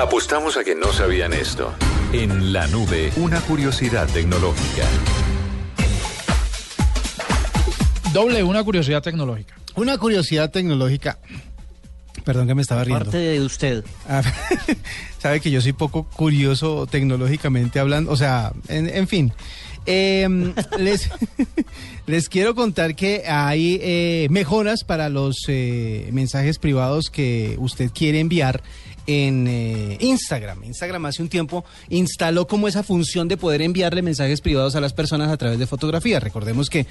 Apostamos a que no sabían esto. En la nube, una curiosidad tecnológica. Doble, una curiosidad tecnológica. Una curiosidad tecnológica. Perdón que me estaba riendo. Parte de usted. Ah, Sabe que yo soy poco curioso tecnológicamente hablando. O sea, en, en fin. Eh, les, les quiero contar que hay eh, mejoras para los eh, mensajes privados que usted quiere enviar en eh, Instagram. Instagram hace un tiempo instaló como esa función de poder enviarle mensajes privados a las personas a través de fotografías. Recordemos que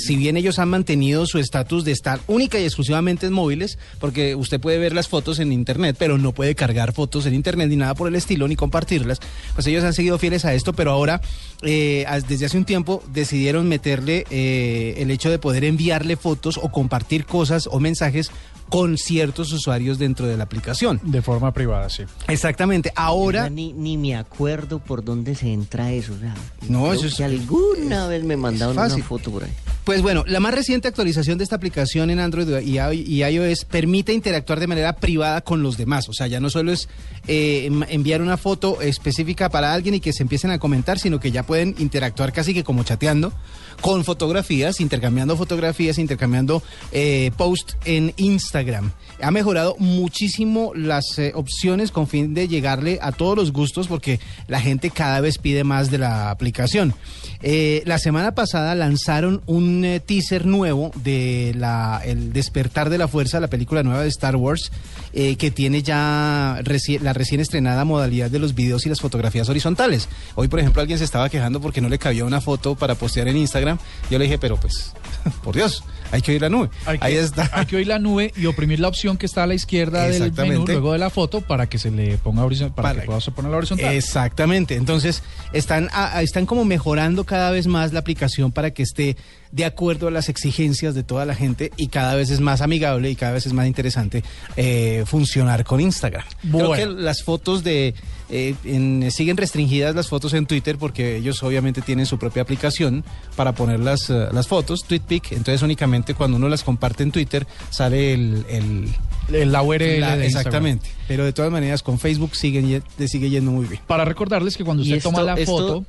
si bien ellos han mantenido su estatus de estar única y exclusivamente en móviles, porque usted puede ver las fotos en internet, pero no puede cargar fotos en internet ni nada por el estilo, ni compartirlas, pues ellos han seguido fieles a esto, pero ahora eh, as- desde hace un tiempo decidieron meterle eh, el hecho de poder enviarle fotos o compartir cosas o mensajes con ciertos usuarios dentro de la aplicación. De forma privada, sí. Exactamente. Ahora Ni, ni me acuerdo por dónde se entra eso. o sea, No, creo eso es- que alguna vez me mandaron una foto por ahí. Pues bueno, la más reciente actualización de esta aplicación en Android y iOS permite interactuar de manera privada con los demás. O sea, ya no solo es eh, enviar una foto específica para alguien y que se empiecen a comentar, sino que ya pueden interactuar casi que como chateando con fotografías, intercambiando fotografías, intercambiando eh, posts en Instagram. Ha mejorado muchísimo las eh, opciones con fin de llegarle a todos los gustos porque la gente cada vez pide más de la aplicación. Eh, la semana pasada lanzaron un eh, teaser nuevo de la, El despertar de la fuerza, la película nueva de Star Wars, eh, que tiene ya la recién estrenada modalidad de los videos y las fotografías horizontales. Hoy, por ejemplo, alguien se estaba quejando porque no le cabía una foto para postear en Instagram. Yo le dije, pero pues, por Dios, hay que oír la nube. Hay que, Ahí está. hay que oír la nube y oprimir la opción que está a la izquierda del menú luego de la foto para que se le ponga horizontal, para, Para que pueda poner la horizontal. Exactamente. Entonces, están, a- a- están como mejorando cada vez más la aplicación para que esté de acuerdo a las exigencias de toda la gente y cada vez es más amigable y cada vez es más interesante eh, funcionar con Instagram. Creo Bueno. que las fotos de... eh, en- siguen restringidas las fotos en Twitter porque ellos obviamente tienen su propia aplicación para poner las, eh, las fotos, TweetPic. Entonces, únicamente cuando uno las comparte en Twitter sale el- el, El- la URL la- de Instagram. exactamente. Pero de todas maneras con Facebook siguen, le sigue yendo muy bien. Para recordarles que cuando usted toma la esto- foto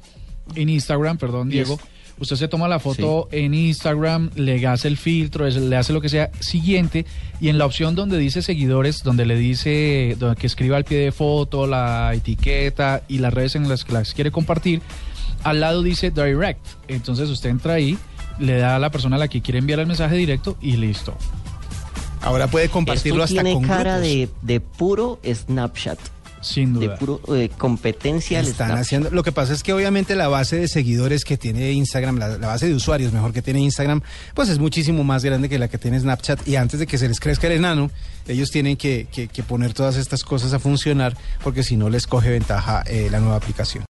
en Instagram, perdón, Diego, es- usted se toma la foto en Instagram, le hace el filtro, es- le hace lo que sea siguiente y en la opción donde dice seguidores, donde le dice donde que escriba al pie de foto, la etiqueta y las redes en las que las quiere compartir, al lado dice direct. Entonces usted entra ahí, le da a la persona a la que quiere enviar el mensaje directo y listo. Ahora puede compartirlo Esto hasta tiene con cara de, de puro Snapchat. Sin De duda. puro eh, competencia Están Snapchat. haciendo, lo que pasa es que obviamente la base de seguidores que tiene Instagram, la, la base de usuarios mejor que tiene Instagram, pues es muchísimo más grande que la que tiene Snapchat y antes de que se les crezca el enano, ellos tienen que, que- que poner todas estas cosas a funcionar porque si no les coge ventaja eh, la nueva aplicación.